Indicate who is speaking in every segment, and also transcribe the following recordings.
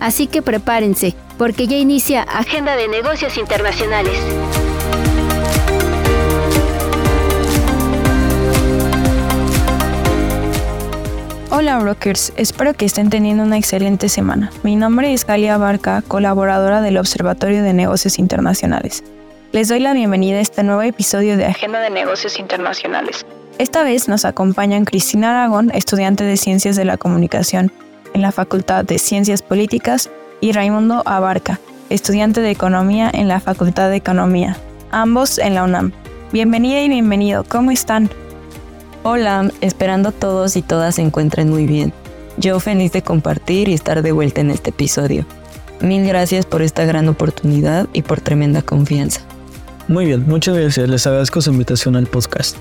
Speaker 1: Así que prepárense, porque ya inicia Agenda de Negocios Internacionales.
Speaker 2: Hola brokers, espero que estén teniendo una excelente semana. Mi nombre es Galia Barca, colaboradora del Observatorio de Negocios Internacionales. Les doy la bienvenida a este nuevo episodio de Agenda de Negocios Internacionales. Esta vez nos acompañan Cristina Aragón, estudiante de Ciencias de la Comunicación en la Facultad de Ciencias Políticas, y Raimundo Abarca, estudiante de Economía en la Facultad de Economía, ambos en la UNAM. Bienvenida y bienvenido, ¿cómo están?
Speaker 3: Hola, esperando todos y todas se encuentren muy bien. Yo feliz de compartir y estar de vuelta en este episodio. Mil gracias por esta gran oportunidad y por tremenda confianza.
Speaker 4: Muy bien, muchas gracias. Les agradezco su invitación al podcast.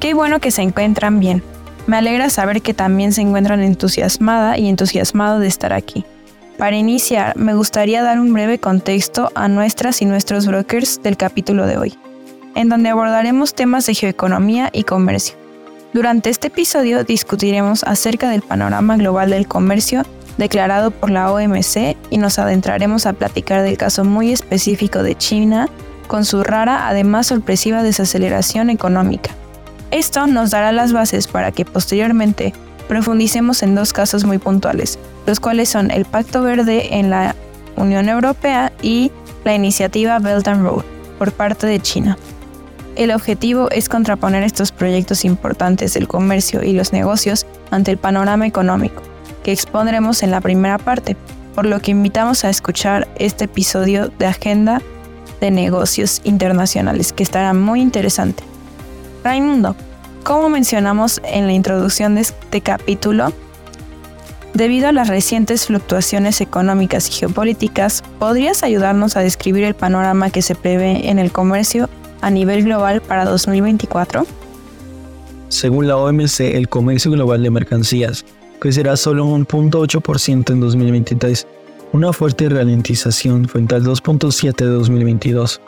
Speaker 2: Qué bueno que se encuentran bien. Me alegra saber que también se encuentran entusiasmada y entusiasmado de estar aquí. Para iniciar, me gustaría dar un breve contexto a nuestras y nuestros brokers del capítulo de hoy, en donde abordaremos temas de geoeconomía y comercio. Durante este episodio discutiremos acerca del panorama global del comercio declarado por la OMC y nos adentraremos a platicar del caso muy específico de China con su rara, además sorpresiva desaceleración económica. Esto nos dará las bases para que posteriormente profundicemos en dos casos muy puntuales, los cuales son el Pacto Verde en la Unión Europea y la iniciativa Belt and Road por parte de China. El objetivo es contraponer estos proyectos importantes del comercio y los negocios ante el panorama económico, que expondremos en la primera parte, por lo que invitamos a escuchar este episodio de Agenda de negocios internacionales, que estará muy interesante. Raimundo, como mencionamos en la introducción de este capítulo, debido a las recientes fluctuaciones económicas y geopolíticas, ¿podrías ayudarnos a describir el panorama que se prevé en el comercio a nivel global para 2024?
Speaker 4: Según la OMC, el comercio global de mercancías crecerá solo un 0.8% en 2023 una fuerte ralentización frente al 2.7 de 2022,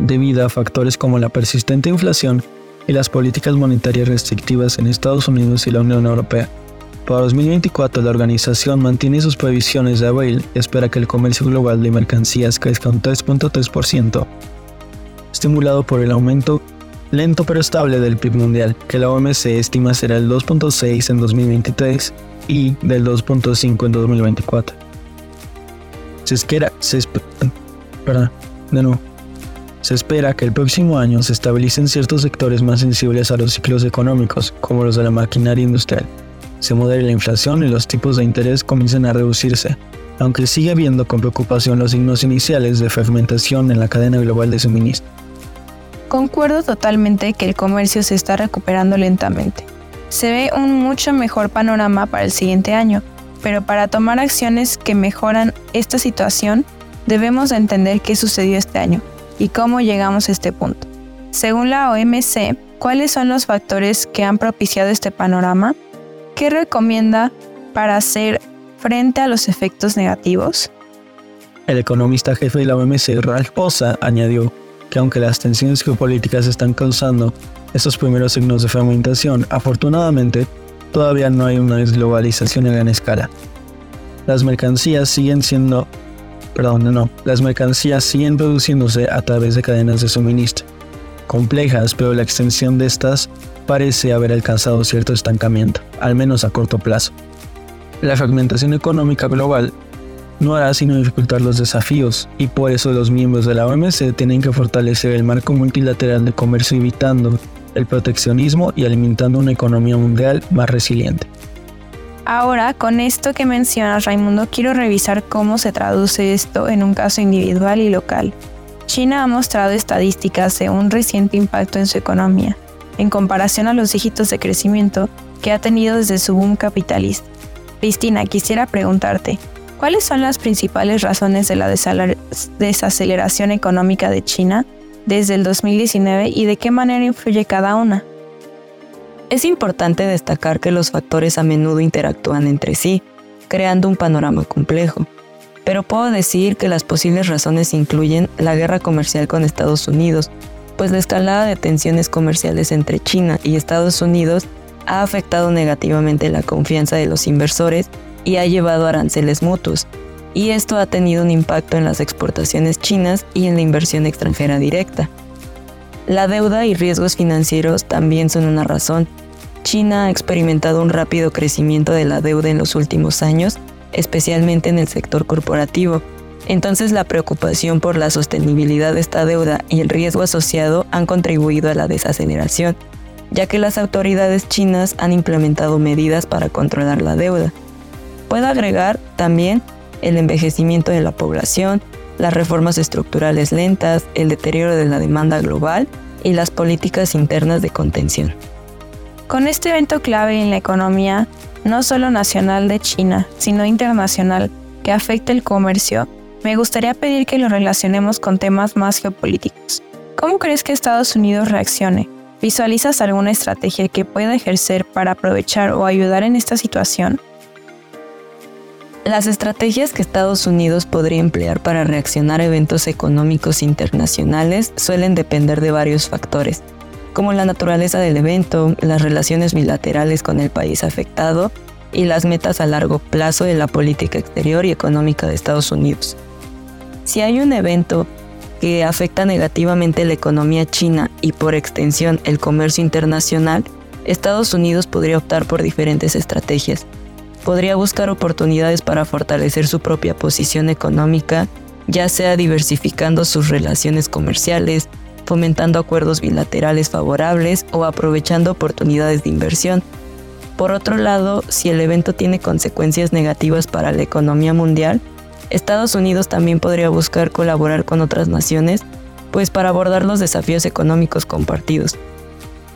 Speaker 4: debido a factores como la persistente inflación y las políticas monetarias restrictivas en Estados Unidos y la Unión Europea. Para 2024, la organización mantiene sus previsiones de abril y espera que el comercio global de mercancías crezca un 3.3%, estimulado por el aumento lento pero estable del PIB mundial, que la OMC estima será el 2.6 en 2023 y del 2.5 en 2024. Se espera, se Se espera que el próximo año se estabilicen ciertos sectores más sensibles a los ciclos económicos, como los de la maquinaria industrial. Se modere la inflación y los tipos de interés comiencen a reducirse, aunque sigue habiendo con preocupación los signos iniciales de fragmentación en la cadena global de suministro.
Speaker 2: Concuerdo totalmente que el comercio se está recuperando lentamente. Se ve un mucho mejor panorama para el siguiente año, pero para tomar acciones que mejoran esta situación, debemos entender qué sucedió este año y cómo llegamos a este punto. Según la OMC, ¿cuáles son los factores que han propiciado este panorama? ¿Qué recomienda para hacer frente a los efectos negativos?
Speaker 4: El economista jefe de la OMC, Ralph Posa, añadió que aunque las tensiones geopolíticas están causando estos primeros signos de fragmentación, afortunadamente todavía no hay una desglobalización a gran escala. Las mercancías siguen siendo, perdón, no, las mercancías siguen produciéndose a través de cadenas de suministro, complejas, pero la extensión de estas parece haber alcanzado cierto estancamiento, al menos a corto plazo. La fragmentación económica global no hará sino dificultar los desafíos y por eso los miembros de la OMC tienen que fortalecer el marco multilateral de comercio evitando el proteccionismo y alimentando una economía mundial más resiliente.
Speaker 2: Ahora, con esto que mencionas, Raimundo, quiero revisar cómo se traduce esto en un caso individual y local. China ha mostrado estadísticas de un reciente impacto en su economía, en comparación a los dígitos de crecimiento que ha tenido desde su boom capitalista. Cristina, quisiera preguntarte, ¿Cuáles son las principales razones de la desaceleración económica de China desde el 2019 y de qué manera influye cada una?
Speaker 3: Es importante destacar que los factores a menudo interactúan entre sí, creando un panorama complejo. Pero puedo decir que las posibles razones incluyen la guerra comercial con Estados Unidos, pues la escalada de tensiones comerciales entre China y Estados Unidos ha afectado negativamente la confianza de los inversores y ha llevado a aranceles mutuos, y esto ha tenido un impacto en las exportaciones chinas y en la inversión extranjera directa. La deuda y riesgos financieros también son una razón. China ha experimentado un rápido crecimiento de la deuda en los últimos años, especialmente en el sector corporativo. Entonces la preocupación por la sostenibilidad de esta deuda y el riesgo asociado han contribuido a la desaceleración, ya que las autoridades chinas han implementado medidas para controlar la deuda. Puedo agregar también el envejecimiento de la población, las reformas estructurales lentas, el deterioro de la demanda global y las políticas internas de contención.
Speaker 2: Con este evento clave en la economía, no solo nacional de China, sino internacional, que afecta el comercio, me gustaría pedir que lo relacionemos con temas más geopolíticos. ¿Cómo crees que Estados Unidos reaccione? ¿Visualizas alguna estrategia que pueda ejercer para aprovechar o ayudar en esta situación?
Speaker 3: Las estrategias que Estados Unidos podría emplear para reaccionar a eventos económicos internacionales suelen depender de varios factores, como la naturaleza del evento, las relaciones bilaterales con el país afectado y las metas a largo plazo de la política exterior y económica de Estados Unidos. Si hay un evento que afecta negativamente la economía china y por extensión el comercio internacional, Estados Unidos podría optar por diferentes estrategias, podría buscar oportunidades para fortalecer su propia posición económica, ya sea diversificando sus relaciones comerciales, fomentando acuerdos bilaterales favorables o aprovechando oportunidades de inversión. Por otro lado, si el evento tiene consecuencias negativas para la economía mundial, Estados Unidos también podría buscar colaborar con otras naciones, pues para abordar los desafíos económicos compartidos,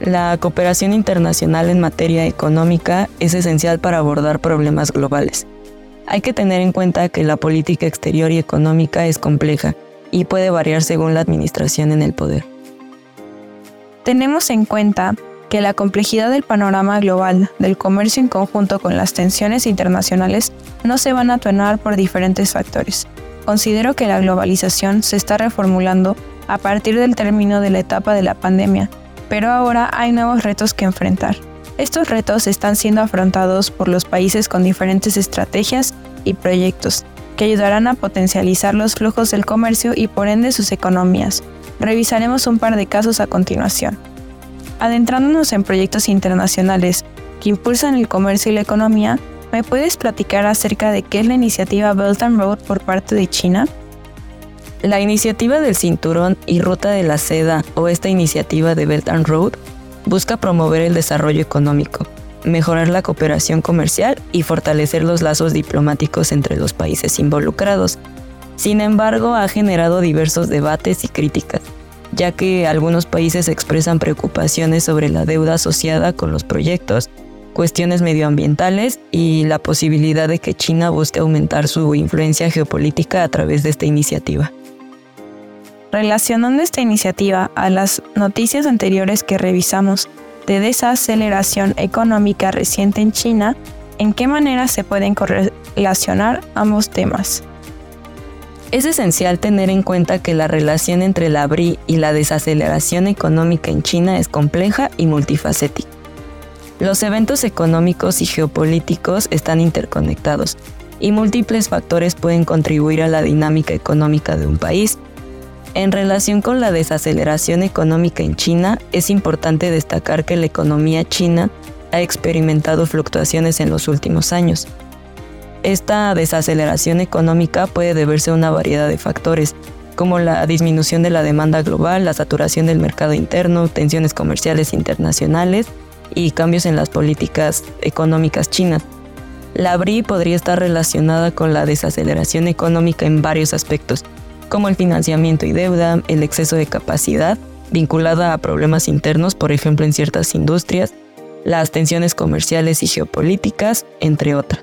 Speaker 3: la cooperación internacional en materia económica es esencial para abordar problemas globales. Hay que tener en cuenta que la política exterior y económica es compleja y puede variar según la administración en el poder.
Speaker 2: Tenemos en cuenta que la complejidad del panorama global del comercio en conjunto con las tensiones internacionales no se van a atenuar por diferentes factores. Considero que la globalización se está reformulando a partir del término de la etapa de la pandemia pero ahora hay nuevos retos que enfrentar. Estos retos están siendo afrontados por los países con diferentes estrategias y proyectos que ayudarán a potencializar los flujos del comercio y por ende sus economías. Revisaremos un par de casos a continuación. Adentrándonos en proyectos internacionales que impulsan el comercio y la economía, ¿me puedes platicar acerca de qué es la iniciativa Belt and Road por parte de China?
Speaker 3: La iniciativa del cinturón y ruta de la seda o esta iniciativa de Belt and Road busca promover el desarrollo económico, mejorar la cooperación comercial y fortalecer los lazos diplomáticos entre los países involucrados. Sin embargo, ha generado diversos debates y críticas, ya que algunos países expresan preocupaciones sobre la deuda asociada con los proyectos, cuestiones medioambientales y la posibilidad de que China busque aumentar su influencia geopolítica a través de esta iniciativa.
Speaker 2: Relacionando esta iniciativa a las noticias anteriores que revisamos de desaceleración económica reciente en China, ¿en qué manera se pueden correlacionar ambos temas?
Speaker 3: Es esencial tener en cuenta que la relación entre la BRI y la desaceleración económica en China es compleja y multifacética. Los eventos económicos y geopolíticos están interconectados y múltiples factores pueden contribuir a la dinámica económica de un país, en relación con la desaceleración económica en China, es importante destacar que la economía china ha experimentado fluctuaciones en los últimos años. Esta desaceleración económica puede deberse a una variedad de factores, como la disminución de la demanda global, la saturación del mercado interno, tensiones comerciales internacionales y cambios en las políticas económicas chinas. La BRI podría estar relacionada con la desaceleración económica en varios aspectos, como el financiamiento y deuda, el exceso de capacidad vinculada a problemas internos, por ejemplo en ciertas industrias, las tensiones comerciales y geopolíticas, entre otras.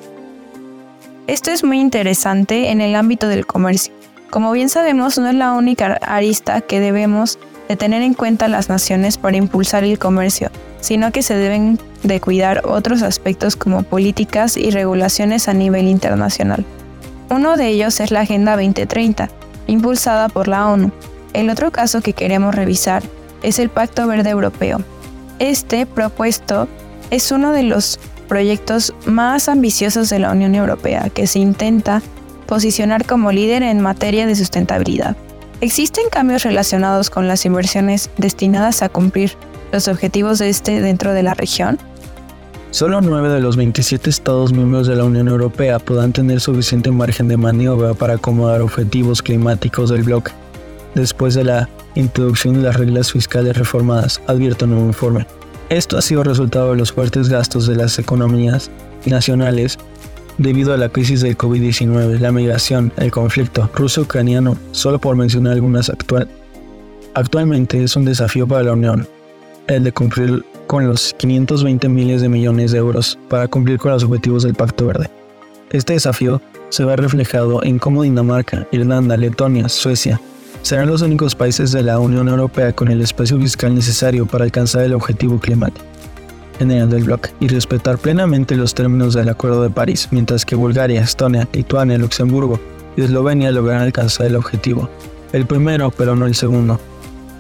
Speaker 2: Esto es muy interesante en el ámbito del comercio. Como bien sabemos, no es la única arista que debemos de tener en cuenta las naciones para impulsar el comercio, sino que se deben de cuidar otros aspectos como políticas y regulaciones a nivel internacional. Uno de ellos es la Agenda 2030, impulsada por la ONU. El otro caso que queremos revisar es el Pacto Verde Europeo. Este propuesto es uno de los proyectos más ambiciosos de la Unión Europea que se intenta posicionar como líder en materia de sustentabilidad. ¿Existen cambios relacionados con las inversiones destinadas a cumplir los objetivos de este dentro de la región?
Speaker 4: Solo 9 de los 27 Estados miembros de la Unión Europea podrán tener suficiente margen de maniobra para acomodar objetivos climáticos del bloque, después de la introducción de las reglas fiscales reformadas, advierte un nuevo informe. Esto ha sido resultado de los fuertes gastos de las economías nacionales debido a la crisis del COVID-19, la migración, el conflicto ruso-ucraniano, solo por mencionar algunas actual. Actualmente es un desafío para la Unión, el de cumplir con los 520 miles de millones de euros para cumplir con los objetivos del Pacto Verde. Este desafío se ve reflejado en cómo Dinamarca, Irlanda, Letonia, Suecia serán los únicos países de la Unión Europea con el espacio fiscal necesario para alcanzar el objetivo climático general del bloque y respetar plenamente los términos del Acuerdo de París, mientras que Bulgaria, Estonia, Lituania, Luxemburgo y Eslovenia lograrán alcanzar el objetivo. El primero, pero no el segundo.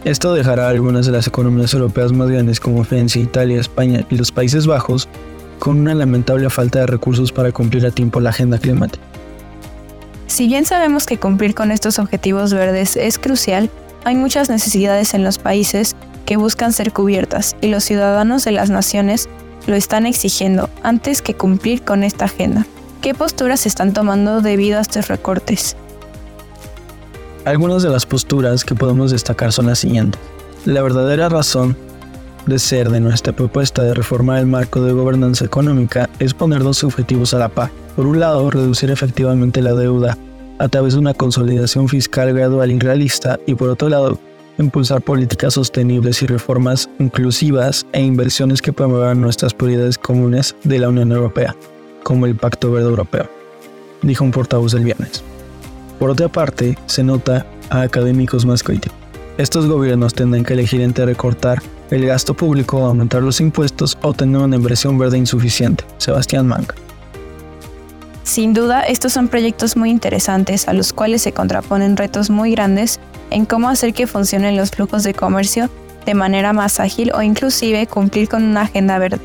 Speaker 4: Esto dejará a algunas de las economías europeas más grandes como Francia, Italia, España y los Países Bajos con una lamentable falta de recursos para cumplir a tiempo la agenda climática.
Speaker 2: Si bien sabemos que cumplir con estos objetivos verdes es crucial, hay muchas necesidades en los países que buscan ser cubiertas y los ciudadanos de las naciones lo están exigiendo antes que cumplir con esta agenda. ¿Qué posturas se están tomando debido a estos recortes?
Speaker 4: Algunas de las posturas que podemos destacar son las siguientes. La verdadera razón de ser de nuestra propuesta de reformar el marco de gobernanza económica es poner dos objetivos a la par. Por un lado, reducir efectivamente la deuda a través de una consolidación fiscal gradual y realista y por otro lado, impulsar políticas sostenibles y reformas inclusivas e inversiones que promuevan nuestras prioridades comunes de la Unión Europea, como el Pacto Verde Europeo, dijo un portavoz el viernes. Por otra parte, se nota a académicos más críticos. Estos gobiernos tendrán que elegir entre recortar el gasto público, aumentar los impuestos o tener una inversión verde insuficiente. Sebastián Manga.
Speaker 2: Sin duda, estos son proyectos muy interesantes a los cuales se contraponen retos muy grandes en cómo hacer que funcionen los flujos de comercio de manera más ágil o inclusive cumplir con una agenda verde.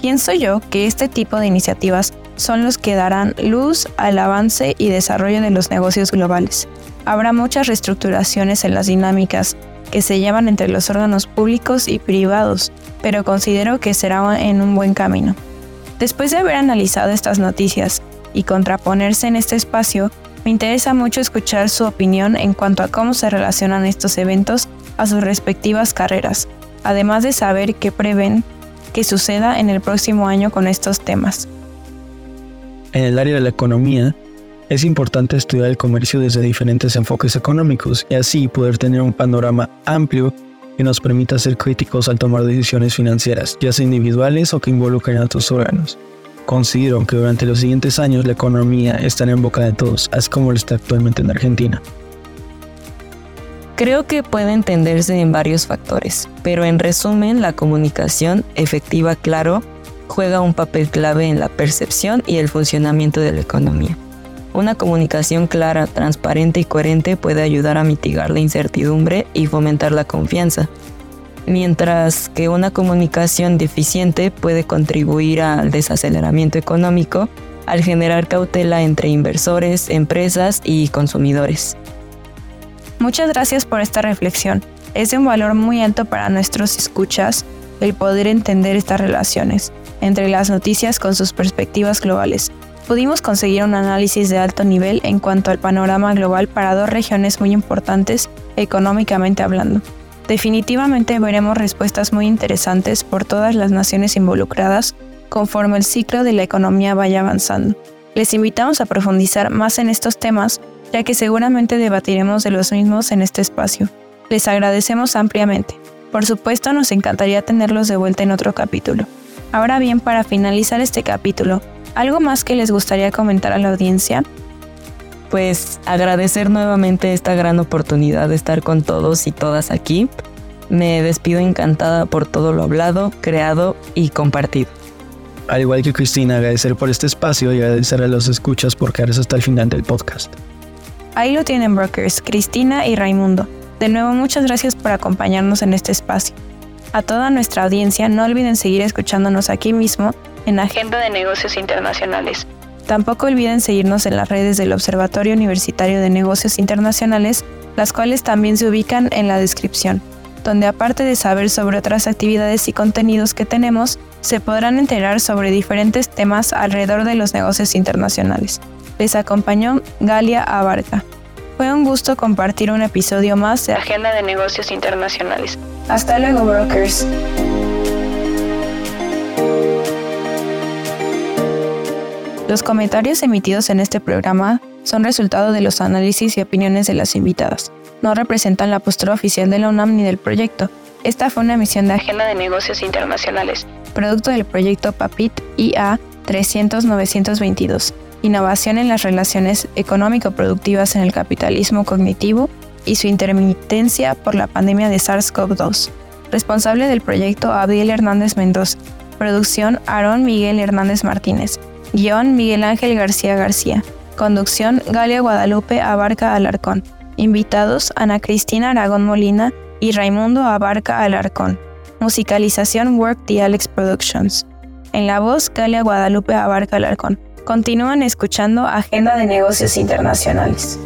Speaker 2: Pienso yo que este tipo de iniciativas son los que darán luz al avance y desarrollo de los negocios globales. Habrá muchas reestructuraciones en las dinámicas que se llevan entre los órganos públicos y privados, pero considero que será en un buen camino. Después de haber analizado estas noticias y contraponerse en este espacio, me interesa mucho escuchar su opinión en cuanto a cómo se relacionan estos eventos a sus respectivas carreras, además de saber qué prevén que suceda en el próximo año con estos temas.
Speaker 4: En el área de la economía, es importante estudiar el comercio desde diferentes enfoques económicos y así poder tener un panorama amplio que nos permita ser críticos al tomar decisiones financieras, ya sea individuales o que involucren a otros órganos. Considero que durante los siguientes años la economía estará en boca de todos, así como lo está actualmente en Argentina.
Speaker 3: Creo que puede entenderse en varios factores, pero en resumen la comunicación efectiva, claro, juega un papel clave en la percepción y el funcionamiento de la economía. Una comunicación clara, transparente y coherente puede ayudar a mitigar la incertidumbre y fomentar la confianza, mientras que una comunicación deficiente puede contribuir al desaceleramiento económico al generar cautela entre inversores, empresas y consumidores.
Speaker 2: Muchas gracias por esta reflexión. Es de un valor muy alto para nuestros escuchas el poder entender estas relaciones entre las noticias con sus perspectivas globales. Pudimos conseguir un análisis de alto nivel en cuanto al panorama global para dos regiones muy importantes económicamente hablando. Definitivamente veremos respuestas muy interesantes por todas las naciones involucradas conforme el ciclo de la economía vaya avanzando. Les invitamos a profundizar más en estos temas, ya que seguramente debatiremos de los mismos en este espacio. Les agradecemos ampliamente. Por supuesto, nos encantaría tenerlos de vuelta en otro capítulo. Ahora bien, para finalizar este capítulo, ¿Algo más que les gustaría comentar a la audiencia?
Speaker 3: Pues agradecer nuevamente esta gran oportunidad de estar con todos y todas aquí. Me despido encantada por todo lo hablado, creado y compartido.
Speaker 4: Al igual que Cristina, agradecer por este espacio y agradecer a los escuchas por quedarse hasta el final del podcast.
Speaker 2: Ahí lo tienen brokers, Cristina y Raimundo. De nuevo, muchas gracias por acompañarnos en este espacio. A toda nuestra audiencia, no olviden seguir escuchándonos aquí mismo en Agenda de Negocios Internacionales. Tampoco olviden seguirnos en las redes del Observatorio Universitario de Negocios Internacionales, las cuales también se ubican en la descripción, donde aparte de saber sobre otras actividades y contenidos que tenemos, se podrán enterar sobre diferentes temas alrededor de los negocios internacionales. Les acompañó Galia Abarca. Fue un gusto compartir un episodio más de Agenda de Negocios Internacionales. Hasta luego, brokers. Los comentarios emitidos en este programa son resultado de los análisis y opiniones de las invitadas. No representan la postura oficial de la UNAM ni del proyecto. Esta fue una emisión de Agenda de Negocios Internacionales, producto del proyecto PAPIT IA 300-922, Innovación en las relaciones económico-productivas en el capitalismo cognitivo y su intermitencia por la pandemia de SARS-CoV-2. Responsable del proyecto Abdiel Hernández Mendoza. Producción Aarón Miguel Hernández Martínez. Guión Miguel Ángel García García. Conducción Galia Guadalupe Abarca Alarcón. Invitados Ana Cristina Aragón Molina y Raimundo Abarca Alarcón. Musicalización Work the Alex Productions. En la voz Galia Guadalupe Abarca Alarcón. Continúan escuchando Agenda de Negocios Internacionales.